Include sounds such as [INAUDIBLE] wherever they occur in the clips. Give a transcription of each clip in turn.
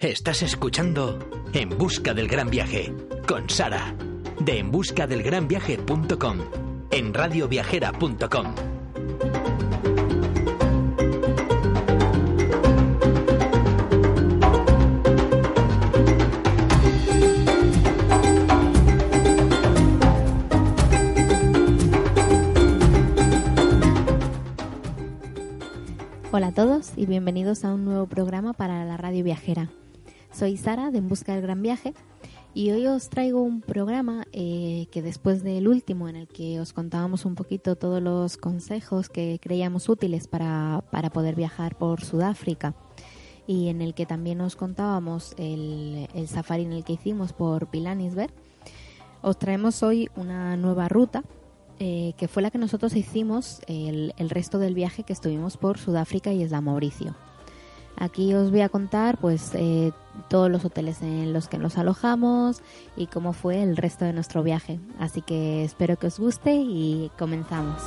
Estás escuchando En busca del gran viaje con Sara de enbuscadelgranviaje.com en radioviajera.com. Hola a todos y bienvenidos a un nuevo programa para la radio viajera. Soy Sara de En Busca del Gran Viaje y hoy os traigo un programa eh, que después del último en el que os contábamos un poquito todos los consejos que creíamos útiles para, para poder viajar por Sudáfrica y en el que también os contábamos el, el safari en el que hicimos por Pilanisberg, os traemos hoy una nueva ruta eh, que fue la que nosotros hicimos el, el, resto del viaje que estuvimos por Sudáfrica y Isla Mauricio. Aquí os voy a contar pues eh, todos los hoteles en los que nos alojamos y cómo fue el resto de nuestro viaje. Así que espero que os guste y comenzamos.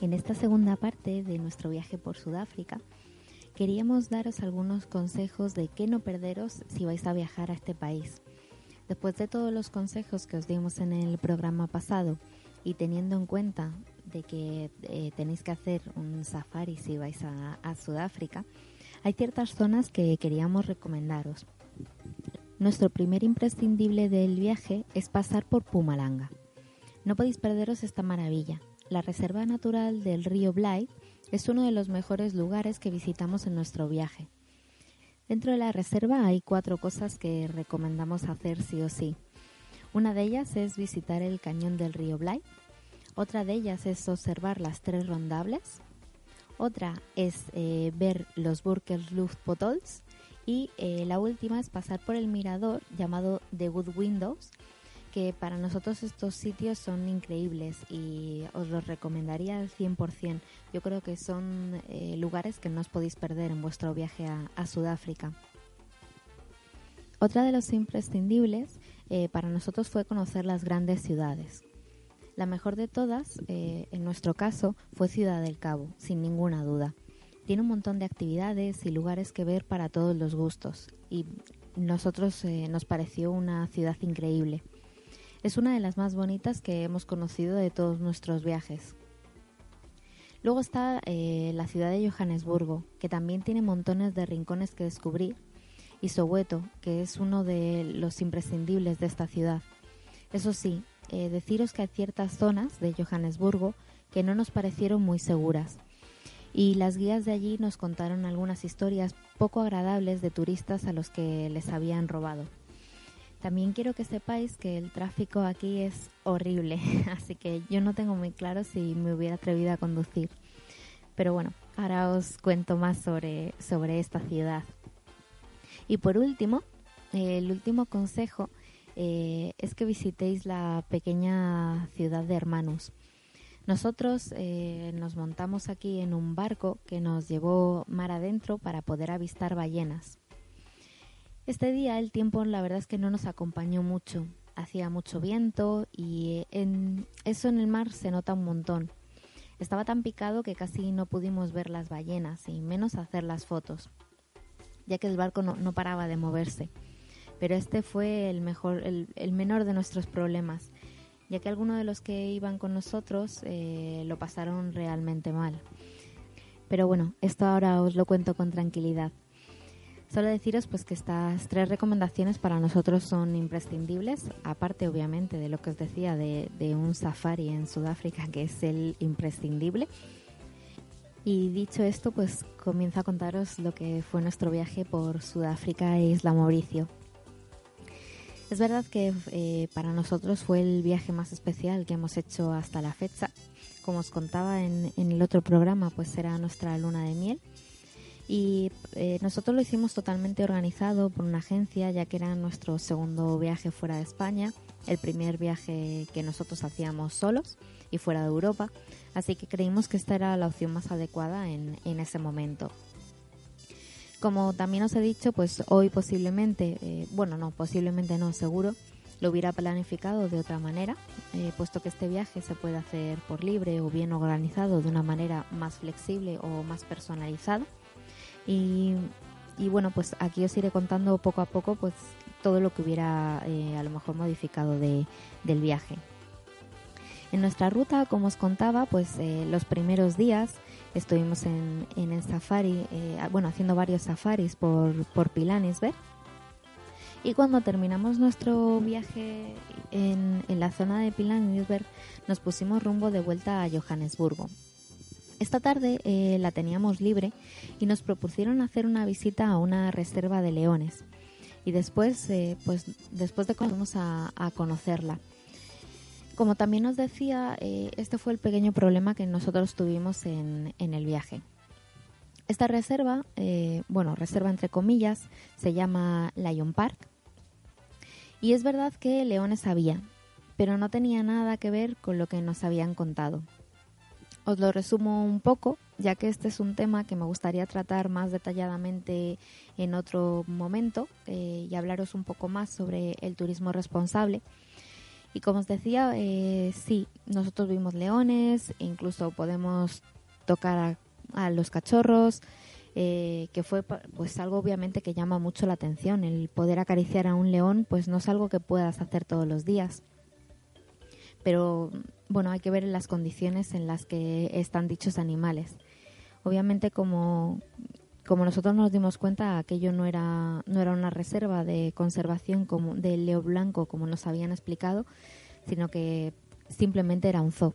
En esta segunda parte de nuestro viaje por Sudáfrica, queríamos daros algunos consejos de qué no perderos si vais a viajar a este país. Después de todos los consejos que os dimos en el programa pasado y teniendo en cuenta de que eh, tenéis que hacer un safari si vais a, Sudáfrica, hay ciertas zonas que queríamos recomendaros. Nuestro primer imprescindible del viaje es pasar por Pumalanga. No podéis perderos esta maravilla. La Reserva Natural del río Blythe es uno de los mejores lugares que visitamos en nuestro viaje. Dentro de la reserva hay cuatro cosas que recomendamos hacer sí o sí. Una de ellas es visitar el cañón del río Blythe. Otra de ellas es observar las tres rondables. Otra es eh, ver los Burkersluftpotols. Y eh, la última es pasar por el mirador llamado The Wood Windows, que para nosotros estos sitios son increíbles y os los recomendaría al 100%. Yo creo que son eh, lugares que no os podéis perder en vuestro viaje a, Sudáfrica. Otra de los imprescindibles eh, para nosotros fue conocer las grandes ciudades. La mejor de todas, eh, en nuestro caso, fue Ciudad del Cabo, sin ninguna duda. Tiene un montón de actividades y lugares que ver para todos los gustos y nosotros nos pareció una ciudad increíble. Es una de las más bonitas que hemos conocido de todos nuestros viajes. Luego está eh, la ciudad de Johannesburgo, que también tiene montones de rincones que descubrir, y Soweto, que es uno de los imprescindibles de esta ciudad. Eso sí, eh, deciros que hay ciertas zonas de Johannesburgo que no nos parecieron muy seguras, y las guías de allí nos contaron algunas historias poco agradables de turistas a los que les habían robado. También quiero que sepáis que el tráfico aquí es horrible, [LAUGHS] así que yo no tengo muy claro si me hubiera atrevido a conducir. Pero bueno, ahora os cuento más sobre, sobre esta ciudad. Y por último, el último consejo eh, es que visitéis la pequeña ciudad de Hermanos. Nosotros eh, nos montamos aquí en un barco que nos llevó mar adentro para poder avistar ballenas. Este día el tiempo la verdad es que no nos acompañó mucho. Hacía mucho viento y en eso en el mar se nota un montón. Estaba tan picado que casi no pudimos ver las ballenas y menos hacer las fotos, ya que el barco no, no paraba de moverse. Pero este fue el, mejor, el, el, menor de nuestros problemas, ya que algunos de los que iban con nosotros eh, lo pasaron realmente mal. Pero bueno, esto ahora os lo cuento con tranquilidad. Solo deciros pues que estas tres recomendaciones para nosotros son imprescindibles, aparte obviamente de lo que os decía de, un safari en Sudáfrica que es el imprescindible. Y dicho esto, pues comienzo a contaros lo que fue nuestro viaje por Sudáfrica e Isla Mauricio. Es verdad que eh, para nosotros fue el viaje más especial que hemos hecho hasta la fecha. Como os contaba en, el otro programa, pues era nuestra luna de miel. Y eh, nosotros lo hicimos totalmente organizado por una agencia, ya que era nuestro segundo viaje fuera de España, el primer viaje que nosotros hacíamos solos y fuera de Europa. Así que creímos que esta era la opción más adecuada en, en ese momento. Como también os he dicho, pues hoy posiblemente, eh, bueno, no, posiblemente no, seguro, lo hubiera planificado de otra manera, eh, puesto que este viaje se puede hacer por libre o bien organizado de una manera más flexible o más personalizada. Y, bueno, pues aquí os iré contando poco a poco pues todo lo que hubiera eh, a lo mejor modificado de, del viaje. En nuestra ruta, como os contaba, pues los primeros días Estuvimos en, en el safari, eh, bueno, haciendo varios safaris por, por Pilanesberg. Y cuando terminamos nuestro viaje en, en la zona de Pilanesberg, nos pusimos rumbo de vuelta a Johannesburgo. Esta tarde eh, la teníamos libre y nos propusieron hacer una visita a una reserva de leones. Y después, eh, pues después de a, a conocerla. Como también nos decía, eh, este fue el pequeño problema que nosotros tuvimos en, el viaje. Esta reserva, bueno, reserva entre comillas, se llama Lion Park. Y es verdad que leones había, pero no tenía nada que ver con lo que nos habían contado. Os lo resumo un poco, ya que este es un tema que me gustaría tratar más detalladamente en otro momento eh, y hablaros un poco más sobre el turismo responsable y como os decía, eh, sí, nosotros vimos leones, incluso podemos tocar a, los cachorros, eh, que fue pues algo obviamente que llama mucho la atención. El poder acariciar a un león pues no es algo que puedas hacer todos los días. Pero bueno, hay que ver las condiciones en las que están dichos animales. Obviamente como como nosotros nos dimos cuenta, aquello no era, no era una reserva de conservación como de leo blanco, como nos habían explicado, sino que simplemente era un zoo.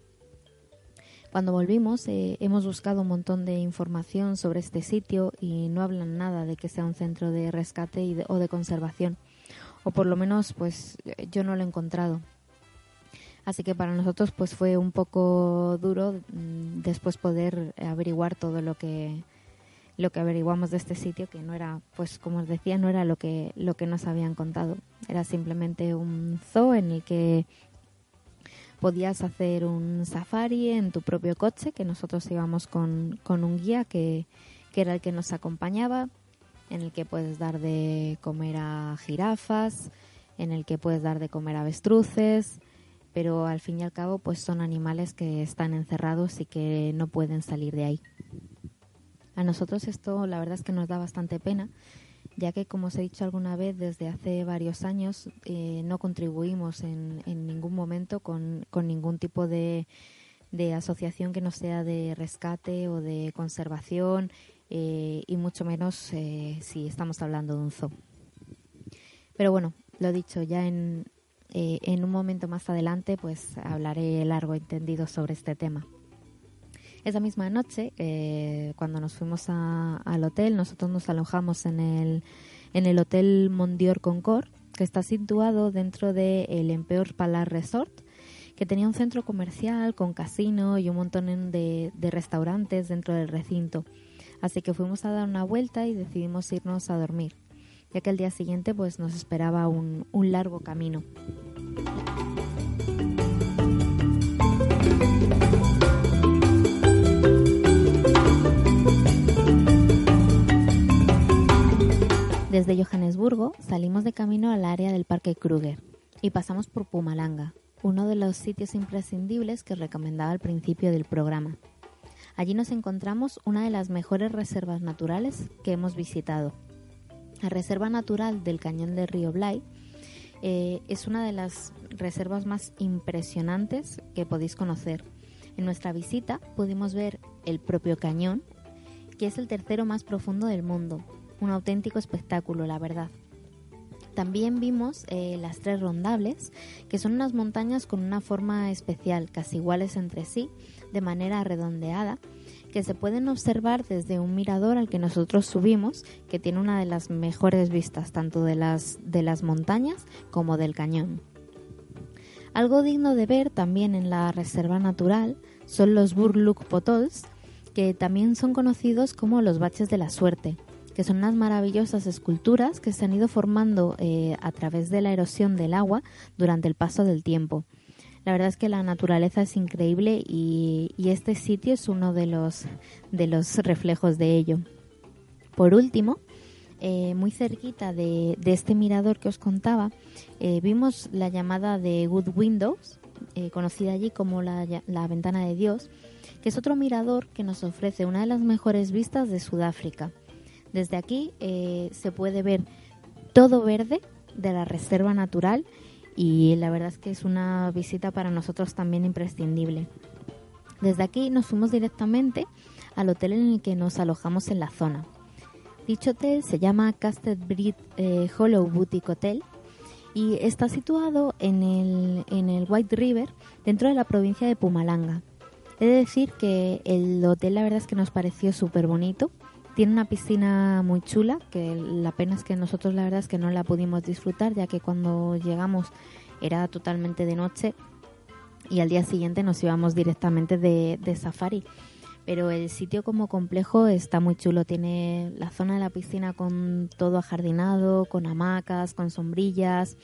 Cuando volvimos, eh, hemos buscado un montón de información sobre este sitio y no hablan nada de que sea un centro de rescate o de conservación. O por lo menos, pues yo no lo he encontrado. Así que para nosotros, pues fue un poco duro mm, después poder averiguar todo lo que lo que averiguamos de este sitio, que no era, pues como os decía, no era lo que, lo que nos habían contado. Era simplemente un zoo en el que podías hacer un safari en tu propio coche, que nosotros íbamos con, con un guía que, que era el que nos acompañaba, en el que puedes dar de comer a jirafas, en el que puedes dar de comer a avestruces, pero al fin y al cabo pues son animales que están encerrados y que no pueden salir de ahí. A nosotros esto la verdad es que nos da bastante pena, ya que como os he dicho alguna vez, desde hace varios años eh, no contribuimos en, ningún momento con, ningún tipo de, asociación que no sea de rescate o de conservación eh, y mucho menos eh, si estamos hablando de un zoo. Pero bueno, lo dicho, ya en, en un momento más adelante pues hablaré largo entendido sobre este tema. Esa misma noche, eh, cuando nos fuimos al hotel, nosotros nos alojamos en el, en el Hotel Mondior Concord, que está situado dentro del el Emperor Palace Resort, que tenía un centro comercial con casino y un montón de, restaurantes dentro del recinto. Así que fuimos a dar una vuelta y decidimos irnos a dormir, ya que el día siguiente pues nos esperaba un, un largo camino. Desde Johannesburgo salimos de camino al área del Parque Kruger y pasamos por Pumalanga, uno de los sitios imprescindibles que recomendaba al principio del programa. Allí nos encontramos una de las mejores reservas naturales que hemos visitado. La Reserva Natural del Cañón de Río Blay eh, es una de las reservas más impresionantes que podéis conocer. En nuestra visita pudimos ver el propio cañón, que es el tercero más profundo del mundo, un auténtico espectáculo, la verdad. También vimos eh, las tres rondables, que son unas montañas con una forma especial, casi iguales entre sí, de manera redondeada, que se pueden observar desde un mirador al que nosotros subimos, que tiene una de las mejores vistas tanto de las, de las montañas como del cañón. Algo digno de ver también en la reserva natural son los Burluk Potols, que también son conocidos como los baches de la suerte, que son unas maravillosas esculturas que se han ido formando eh, a través de la erosión del agua durante el paso del tiempo. La verdad es que la naturaleza es increíble y, este sitio es uno de los, de los reflejos de ello. Por último, eh, muy cerquita de, este mirador que os contaba, eh, vimos la llamada de Good Windows, eh, conocida allí como la, Ventana de Dios, que es otro mirador que nos ofrece una de las mejores vistas de Sudáfrica. Desde aquí se puede ver todo verde de la reserva natural y la verdad es que es una visita para nosotros también imprescindible. Desde aquí nos fuimos directamente al hotel en el que nos alojamos en la zona. Dicho hotel se llama Castle Bridge eh, Hollow Boutique Hotel y está situado en el, en el White River, dentro de la provincia de Pumalanga. He de decir que el hotel la verdad es que nos pareció súper bonito. Tiene una piscina muy chula, que la pena es que nosotros la verdad es que no la pudimos disfrutar, ya que cuando llegamos era totalmente de noche y al día siguiente nos íbamos directamente de, safari pero el sitio como complejo está muy chulo. Tiene la zona de la piscina con todo ajardinado, con hamacas, con sombrillas.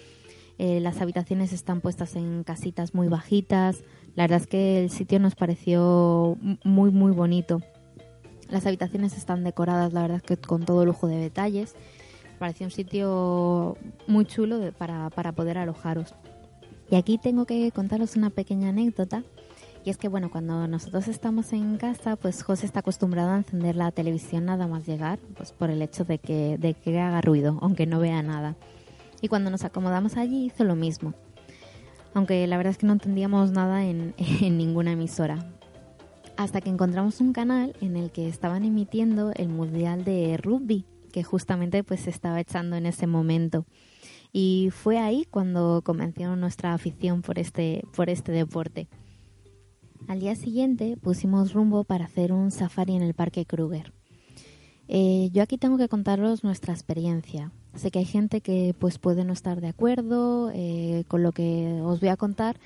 Eh, las habitaciones están puestas en casitas muy bajitas. La verdad es que el sitio nos pareció muy, muy bonito. Las habitaciones están decoradas, la verdad que con todo lujo de detalles. Pareció un sitio muy chulo para, para poder alojaros. Y aquí tengo que contaros una pequeña anécdota y es que, bueno, cuando nosotros estamos en casa, pues José está acostumbrado a encender la televisión nada más llegar, pues por el hecho de que, de que haga ruido, aunque no vea nada. Y cuando nos acomodamos allí hizo lo mismo. Aunque la verdad es que no entendíamos nada en [LAUGHS] ninguna emisora. Hasta que encontramos un canal en el que estaban emitiendo el Mundial de Rugby, que justamente pues se estaba echando en ese momento. Y fue ahí cuando comenzó nuestra afición por este, por este deporte. Al día siguiente pusimos rumbo para hacer un safari en el Parque Kruger. Eh, yo aquí tengo que contaros nuestra experiencia. Sé que hay gente que pues puede no estar de acuerdo eh, con lo que os voy a contar,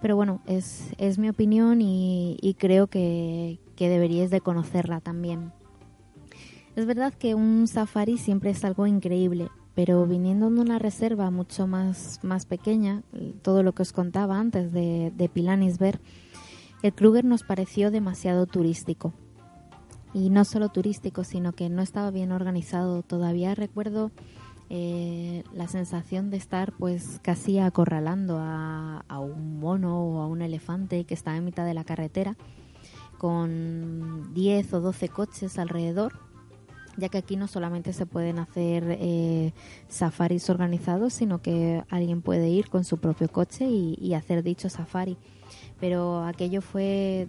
pero bueno, es, es mi opinión y, creo que, que deberíais de conocerla también. Es verdad que un safari siempre es algo increíble, pero viniendo de una reserva mucho más, más pequeña, todo lo que os contaba antes de, de Pilanisberg, el Kruger nos pareció demasiado turístico. Y no solo turístico, sino que no estaba bien organizado. Todavía recuerdo eh, la sensación de estar pues casi acorralando a, un mono o a un elefante que estaba en mitad de la carretera con 10 o 12 coches alrededor, ya que aquí no solamente se pueden hacer eh, safaris organizados, sino que alguien puede ir con su propio coche y hacer dicho safari pero aquello fue,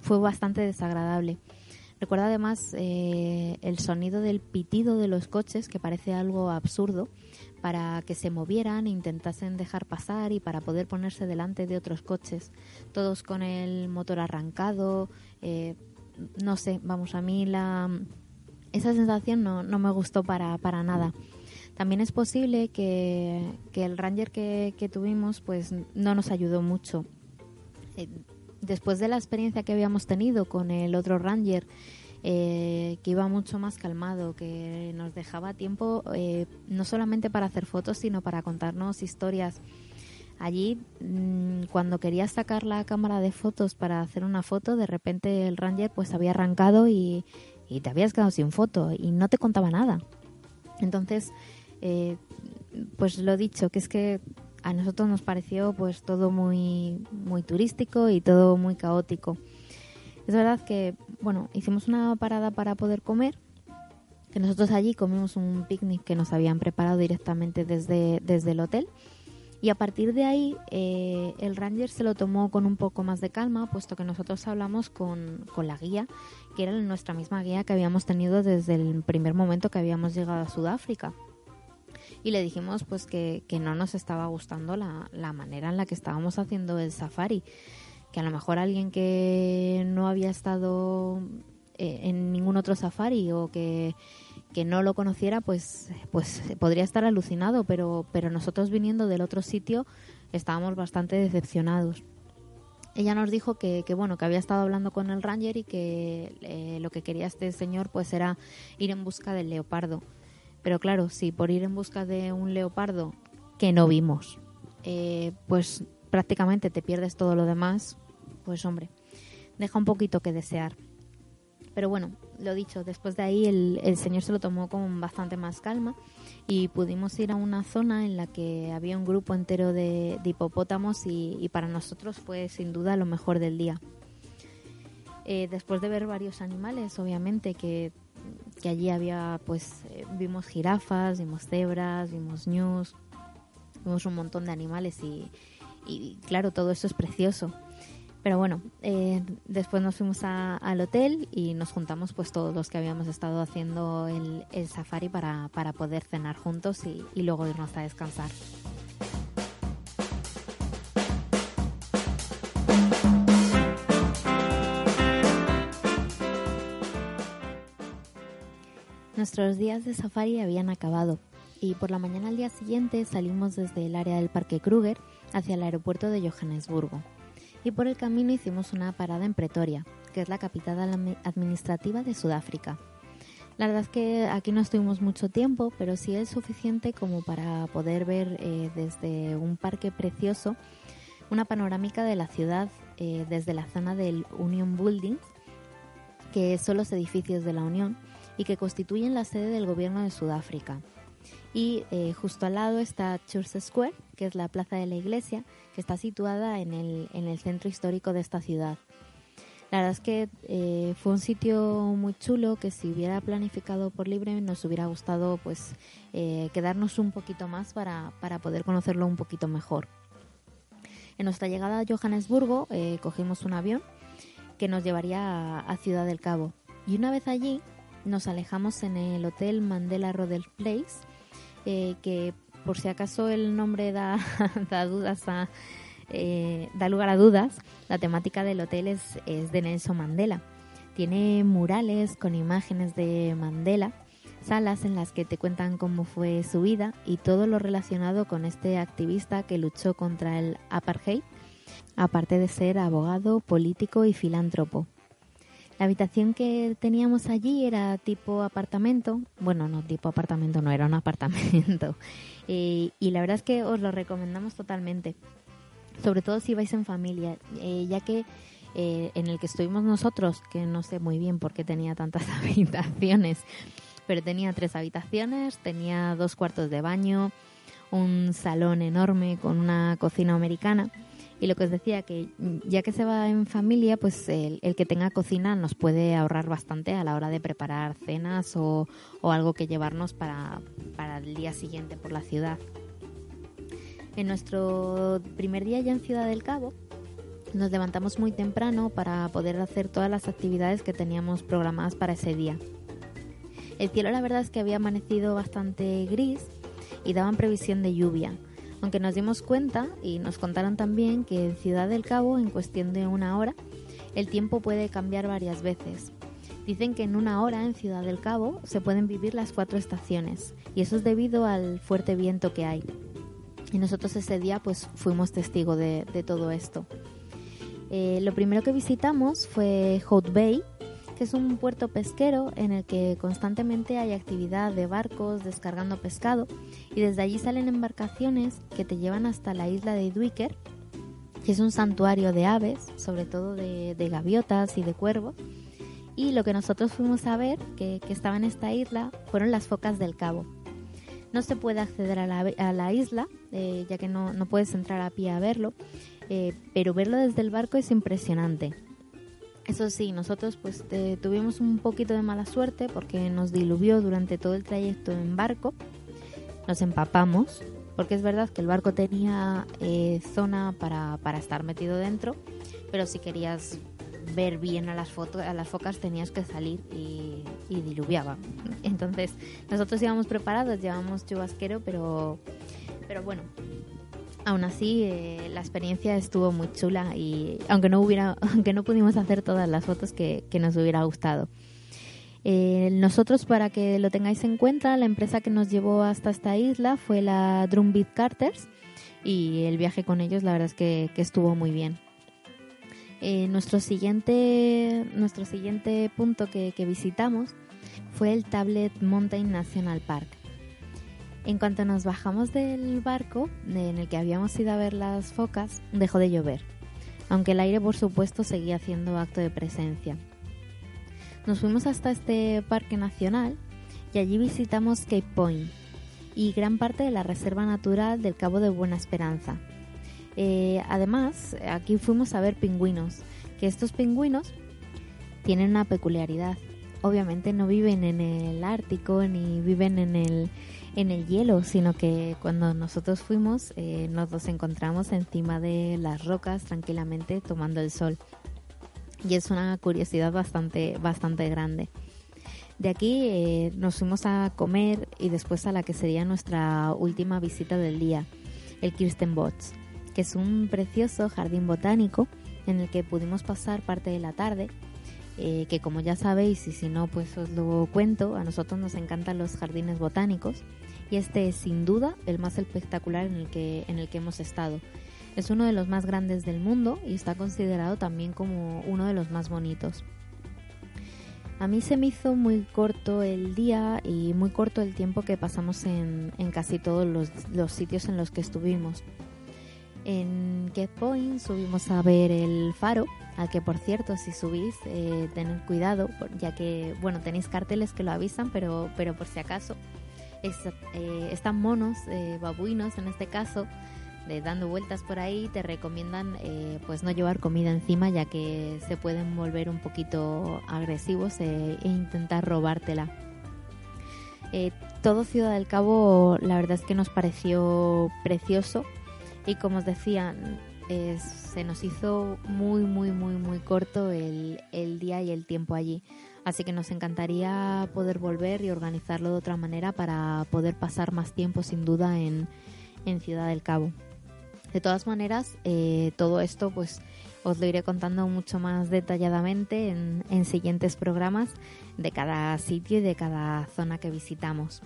fue bastante desagradable. Recuerdo además eh, el sonido del pitido de los coches, que parece algo absurdo, para que se movieran e intentasen dejar pasar y para poder ponerse delante de otros coches, todos con el motor arrancado. Eh, no sé, vamos, a mí la, esa sensación no, no me gustó para, para nada. También es posible que, que el Ranger que, que, tuvimos pues no nos ayudó mucho. Eh, después de la experiencia que habíamos tenido con el otro Ranger, eh, que iba mucho más calmado, que nos dejaba tiempo eh, no solamente para hacer fotos, sino para contarnos historias. Allí, mm, cuando querías sacar la cámara de fotos para hacer una foto, de repente el Ranger pues había arrancado y, te habías quedado sin foto y no te contaba nada. Entonces, pues lo dicho, que es que a nosotros nos pareció pues todo muy muy turístico y todo muy caótico. Es verdad que bueno, hicimos una parada para poder comer, que nosotros allí comimos un picnic que nos habían preparado directamente desde, desde el hotel. Y a partir de ahí eh, el ranger se lo tomó con un poco más de calma, puesto que nosotros hablamos con, con la guía, que era nuestra misma guía que habíamos tenido desde el primer momento que habíamos llegado a Sudáfrica y le dijimos pues que, que no nos estaba gustando la, la manera en la que estábamos haciendo el safari que a lo mejor alguien que no había estado eh, en ningún otro safari o que, no lo conociera, pues, pues podría estar alucinado, pero, pero nosotros viniendo del otro sitio estábamos bastante decepcionados. Ella nos dijo que, que bueno, que había estado hablando con el ranger y que eh, lo que quería este señor pues era ir en busca del leopardo. Pero claro, si por ir en busca de un leopardo que no vimos, eh, pues prácticamente te pierdes todo lo demás, pues hombre, deja un poquito que desear. Pero bueno, lo dicho, después de ahí el, señor se lo tomó con bastante más calma y pudimos ir a una zona en la que había un grupo entero de, hipopótamos y, para nosotros fue sin duda lo mejor del día. Eh, después de ver varios animales, obviamente, que, allí había, pues, eh, vimos jirafas, vimos cebras, vimos ñus, vimos un montón de animales y, y claro, todo eso es precioso. Pero bueno, eh, después nos fuimos al hotel y nos juntamos pues todos los que habíamos estado haciendo el, safari para, poder cenar juntos y, y luego irnos a descansar. Nuestros días de safari habían acabado y por la mañana al día siguiente salimos desde el área del Parque Kruger hacia el aeropuerto de Johannesburgo y por el camino hicimos una parada en Pretoria, que es la capital administrativa de Sudáfrica. La verdad es que aquí no estuvimos mucho tiempo, pero sí es suficiente como para poder ver eh, desde un parque precioso una panorámica de la ciudad eh, desde la zona del Union Buildings, que son los edificios de la Unión y que constituyen la sede del gobierno de Sudáfrica. Y eh, justo al lado está Church Square, que es la plaza de la iglesia, que está situada en el, en el centro histórico de esta ciudad. La verdad es que eh, fue un sitio muy chulo que si hubiera planificado por libre nos hubiera gustado pues eh, quedarnos un poquito más para, para, poder conocerlo un poquito mejor. En nuestra llegada a Johannesburgo eh, cogimos un avión que nos llevaría a, Ciudad del Cabo y una vez allí nos alejamos en el hotel Mandela Rodel Place que por si acaso el nombre da, [LAUGHS] dudas eh, da lugar a dudas, la temática del hotel es, de Nelson Mandela. Tiene murales con imágenes de Mandela, salas en las que te cuentan cómo fue su vida y todo lo relacionado con este activista que luchó contra el apartheid, aparte de ser abogado, político y filántropo. La habitación que teníamos allí era tipo apartamento. Bueno, no, tipo apartamento no, era un [LAUGHS] apartamento. Eh, y la verdad es que os lo recomendamos totalmente. Sobre todo si vais en familia, eh, ya que eh, en el que estuvimos nosotros, que no sé muy bien por qué tenía tantas [LAUGHS] habitaciones, pero tenía tres habitaciones, tenía dos cuartos de baño, un salón enorme con una cocina americana y lo que os decía, que ya que se va en familia, pues el, que tenga cocina nos puede ahorrar bastante a la hora de preparar cenas o, algo que llevarnos para, para el día siguiente por la ciudad. En nuestro primer día ya en Ciudad del Cabo, nos levantamos muy temprano para poder hacer todas las actividades que teníamos programadas para ese día. El cielo la verdad es que había amanecido bastante gris y daban previsión de lluvia aunque nos dimos cuenta y nos contaron también que en Ciudad del Cabo, en cuestión de una hora, el tiempo puede cambiar varias veces. Dicen que en una hora en Ciudad del Cabo se pueden vivir las cuatro estaciones y eso es debido al fuerte viento que hay. Y nosotros ese día pues fuimos testigos de, todo esto. Eh, lo primero que visitamos fue Hout Bay, que es un puerto pesquero en el que constantemente hay actividad de barcos descargando pescado y desde allí salen embarcaciones que te llevan hasta la isla de Duiker, que es un santuario de aves, sobre todo de, gaviotas y de cuervos. Y lo que nosotros fuimos a ver, que, estaba en esta isla, fueron las focas del cabo. No se puede acceder a la, isla, eh, ya que no, puedes entrar a pie a verlo, eh, pero verlo desde el barco es impresionante. Eso sí, nosotros pues tuvimos un poquito de mala suerte porque nos diluvió durante todo el trayecto en barco, nos empapamos, porque es verdad que el barco tenía eh, zona para, estar metido dentro, pero si querías ver bien a las, fotos, a las focas tenías que salir y, y diluviaba. Entonces nosotros íbamos preparados, llevamos chubasquero, pero, pero bueno, aún así eh, la experiencia estuvo muy chula y aunque no hubiera [LAUGHS] aunque no pudimos hacer todas las fotos que, nos hubiera gustado. Eh, nosotros para que lo tengáis en cuenta la empresa que nos llevó hasta esta isla fue la Drumbeat Carters y el viaje con ellos la verdad es que, estuvo muy bien. Eh, nuestro siguiente nuestro siguiente punto que visitamos fue el Tablet Mountain National Park en cuanto nos bajamos del barco en el que habíamos ido a ver las focas, dejó de llover, aunque el aire por supuesto seguía haciendo acto de presencia. Nos fuimos hasta este parque nacional y allí visitamos Cape Point y gran parte de la reserva natural del Cabo de Buena Esperanza. Eh, además, aquí fuimos a ver pingüinos, que estos pingüinos tienen una peculiaridad. Obviamente no viven en el Ártico ni viven en el, en el hielo, sino que cuando nosotros fuimos eh, nos los encontramos encima de las rocas tranquilamente tomando el sol. Y es una curiosidad bastante, bastante grande. De aquí eh, nos fuimos a comer y después a la que sería nuestra última visita del día, el Kirstenbots, que es un precioso jardín botánico en el que pudimos pasar parte de la tarde eh, que como ya sabéis y si no pues os lo cuento, a nosotros nos encantan los jardines botánicos y este es sin duda el más espectacular en el que, en el que hemos estado. Es uno de los más grandes del mundo y está considerado también como uno de los más bonitos. A mí se me hizo muy corto el día y muy corto el tiempo que pasamos en, en casi todos los, los, sitios en los que estuvimos. En Get Point subimos a ver el faro, al que por cierto si subís eh, tened cuidado, ya que bueno tenéis carteles que lo avisan, pero, pero por si acaso eh, están monos, eh, babuinos en este caso, de dando vueltas por ahí, te recomiendan eh, pues no llevar comida encima ya que se pueden volver un poquito agresivos e, intentar robártela. todo Ciudad del Cabo la verdad es que nos pareció precioso y como os decía se nos hizo muy muy muy muy corto el, el día y el tiempo allí. Así que nos encantaría poder volver y organizarlo de otra manera para poder pasar más tiempo sin duda en, Ciudad del Cabo. De todas maneras, eh, todo esto pues os lo iré contando mucho más detalladamente en, siguientes programas de cada sitio y de cada zona que visitamos.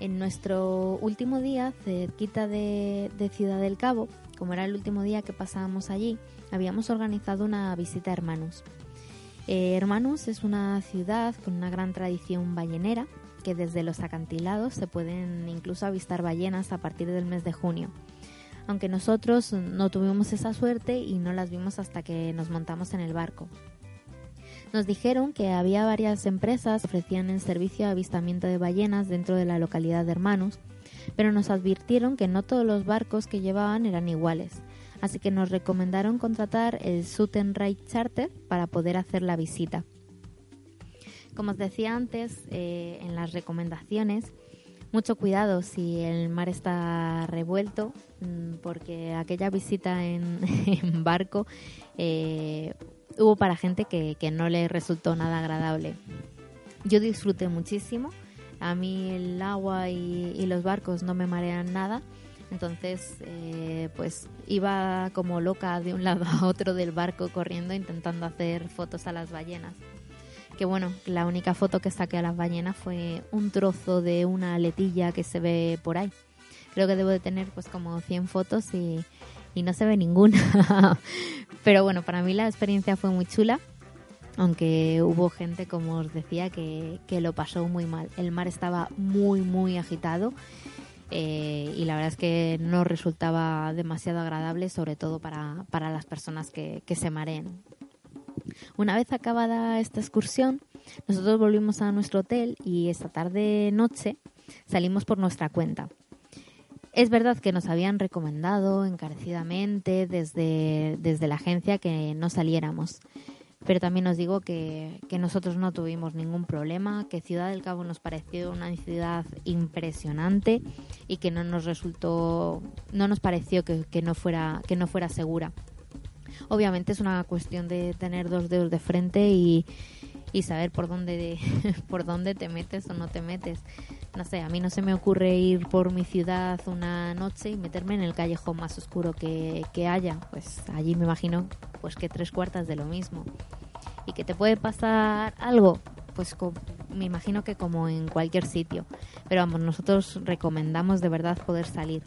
En nuestro último día, cerquita de, de Ciudad del Cabo, como era el último día que pasábamos allí, habíamos organizado una visita a hermanos. Eh, Hermanos es una ciudad con una gran tradición ballenera que desde los acantilados se pueden incluso avistar ballenas a partir del mes de junio. Aunque nosotros no tuvimos esa suerte y no las vimos hasta que nos montamos en el barco. Nos dijeron que había varias empresas que ofrecían el servicio de avistamiento de ballenas dentro de la localidad de Hermanos, pero nos advirtieron que no todos los barcos que llevaban eran iguales así que nos recomendaron contratar el Sutton Ride Charter para poder hacer la visita. Como os decía antes, eh, en las recomendaciones, mucho cuidado si el mar está revuelto, mm, porque aquella visita en, [LAUGHS] barco eh, hubo para gente que, no le resultó nada agradable. Yo disfruté muchísimo, a mí el agua y los barcos no me marean nada entonces, eh, pues iba como loca de un [LAUGHS] lado a otro del barco corriendo intentando hacer fotos a las ballenas. Que bueno, la única foto que saqué a las ballenas fue un trozo de una aletilla que se ve por ahí. Creo que debo de tener pues como 100 fotos y, no se ve ninguna. [LAUGHS] Pero bueno, para mí la experiencia fue muy chula aunque hubo gente, como os decía, que, que, lo pasó muy mal. El mar estaba muy, muy agitado eh, y la verdad es que no resultaba demasiado agradable, sobre todo para, para las personas que, que se mareen. Una vez acabada esta excursión, nosotros volvimos a nuestro hotel y esta tarde noche salimos por nuestra cuenta. Es verdad que nos habían recomendado encarecidamente desde, desde la agencia que no saliéramos, pero también os digo que, nosotros no tuvimos ningún problema, que Ciudad del Cabo nos pareció una ciudad impresionante y que no nos resultó, no nos pareció que, no fuera, que no fuera segura. Obviamente es una cuestión de tener dos dedos de frente y, y saber por dónde, [LAUGHS] por dónde te metes o no te metes. No sé, a mí no se me ocurre ir por mi ciudad una noche y meterme en el callejón más oscuro que, que haya. Pues allí me imagino pues que tres cuartas de lo mismo. Y que te puede pasar algo, pues me imagino que como en cualquier sitio. Pero vamos, nosotros recomendamos de verdad poder salir.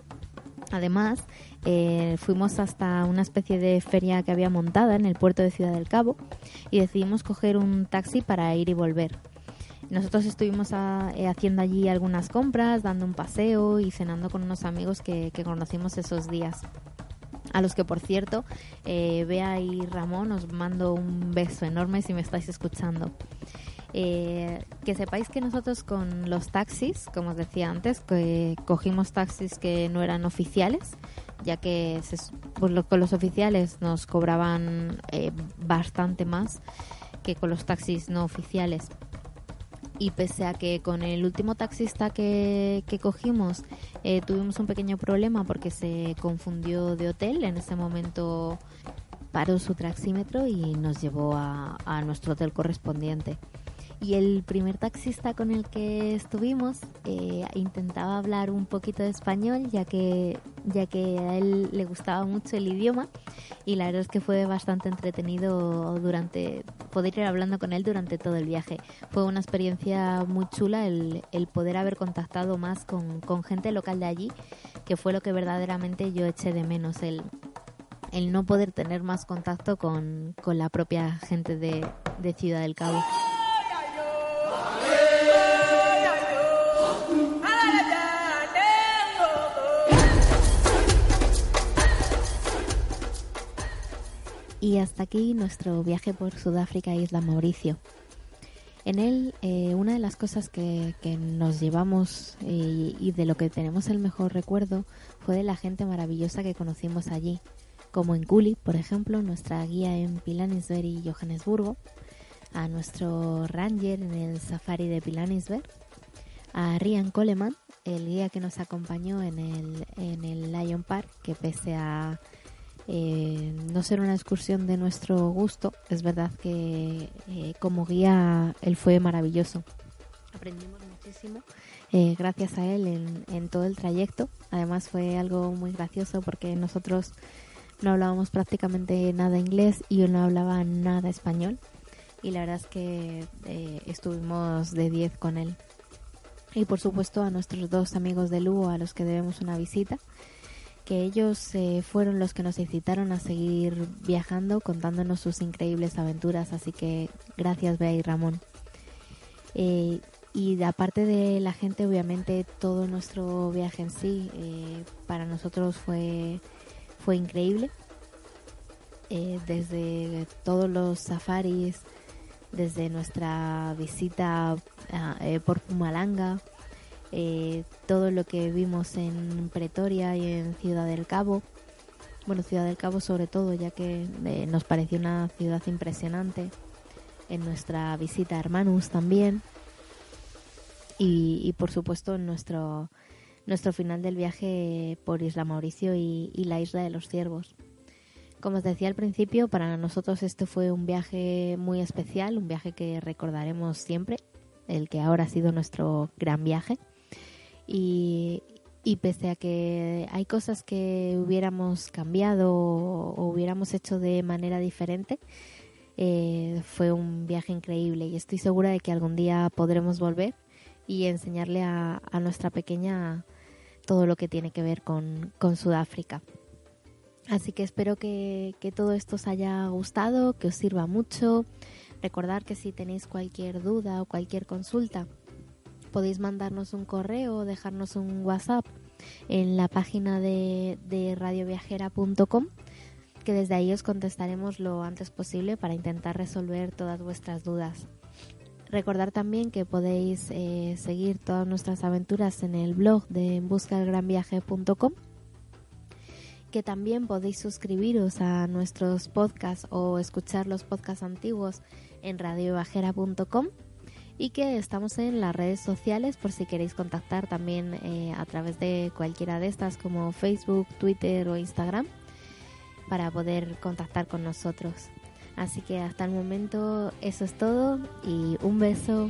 Además, eh, fuimos hasta una especie de feria que había montada en el puerto de Ciudad del Cabo y decidimos coger un taxi para ir y volver. Nosotros estuvimos eh, haciendo allí algunas compras, dando un paseo y cenando con unos amigos que, conocimos esos días. A los que, por cierto, eh, Bea y Ramón os mando un beso enorme si me estáis escuchando. Eh, que sepáis que nosotros con los taxis, como os decía antes, que cogimos taxis que no eran oficiales, ya que pues con los oficiales nos cobraban eh, bastante más que con los taxis no oficiales. Y pese a que con el último taxista que, cogimos eh, tuvimos un pequeño problema porque se confundió de hotel, en ese momento paró su taxímetro y nos llevó a nuestro hotel correspondiente y el primer taxista con el que estuvimos eh, intentaba hablar un poquito de español ya que ya que a él le gustaba mucho el idioma y la verdad es que fue bastante entretenido durante poder ir hablando con él durante todo el viaje fue una experiencia muy chula el, el poder haber contactado más con, con gente local de allí que fue lo que verdaderamente yo eché de menos el el no poder tener más contacto con, con la propia gente de, de Ciudad del Cabo. Y hasta aquí nuestro viaje por Sudáfrica e Isla Mauricio. En él, eh, una de las cosas que, nos llevamos eh, y de lo que tenemos el mejor recuerdo fue de la gente maravillosa que conocimos allí, como en Kuli, por ejemplo, nuestra guía en Pilanesberg y Johannesburgo, a nuestro ranger en el safari de Pilanesberg, a Rian Coleman, el guía que nos acompañó en el, en el Lion Park, que pese a eh, no ser una excursión de nuestro gusto, es verdad que eh, como guía él fue maravilloso. Aprendimos muchísimo eh, gracias a él en, en, todo el trayecto. Además fue algo muy gracioso porque nosotros no hablábamos prácticamente nada inglés y él no hablaba nada español. Y la verdad es que estuvimos de 10 con él. Y por supuesto a nuestros dos amigos de Lugo a los que debemos una visita que ellos eh, fueron los que nos incitaron a seguir viajando, contándonos sus increíbles aventuras. Así que gracias, Bea y Ramón. Eh, y aparte de la gente, obviamente todo nuestro viaje en sí eh, para nosotros fue, fue increíble. desde todos los safaris, desde nuestra visita por Pumalanga, eh, todo lo que vimos en Pretoria y en Ciudad del Cabo. Bueno, Ciudad del Cabo sobre todo, ya que eh, nos pareció una ciudad impresionante. En nuestra visita a Hermanus también. Y, por supuesto en nuestro, nuestro final del viaje por Isla Mauricio y, y la Isla de los Ciervos. Como os decía al principio, para nosotros este fue un viaje muy especial, un viaje que recordaremos siempre, el que ahora ha sido nuestro gran viaje y, pese a que hay cosas que hubiéramos cambiado o, hubiéramos hecho de manera diferente, eh, fue un viaje increíble y estoy segura de que algún día podremos volver y enseñarle a, nuestra pequeña todo lo que tiene que ver con, Sudáfrica. Así que espero que, que, todo esto os haya gustado, que os sirva mucho. Recordar que si tenéis cualquier duda o cualquier consulta, podéis mandarnos un correo o dejarnos un WhatsApp en la página de, radioviajera.com que desde ahí os contestaremos lo antes posible para intentar resolver todas vuestras dudas. Recordar también que podéis eh, seguir todas nuestras aventuras en el blog de buscaelgranviaje.com que también podéis suscribiros a nuestros podcasts o escuchar los podcasts antiguos en radioviajera.com y que estamos en las redes sociales por si queréis contactar también eh, a través de cualquiera de estas como Facebook, Twitter o Instagram. para poder contactar con nosotros. Así que hasta el momento eso es todo y un beso.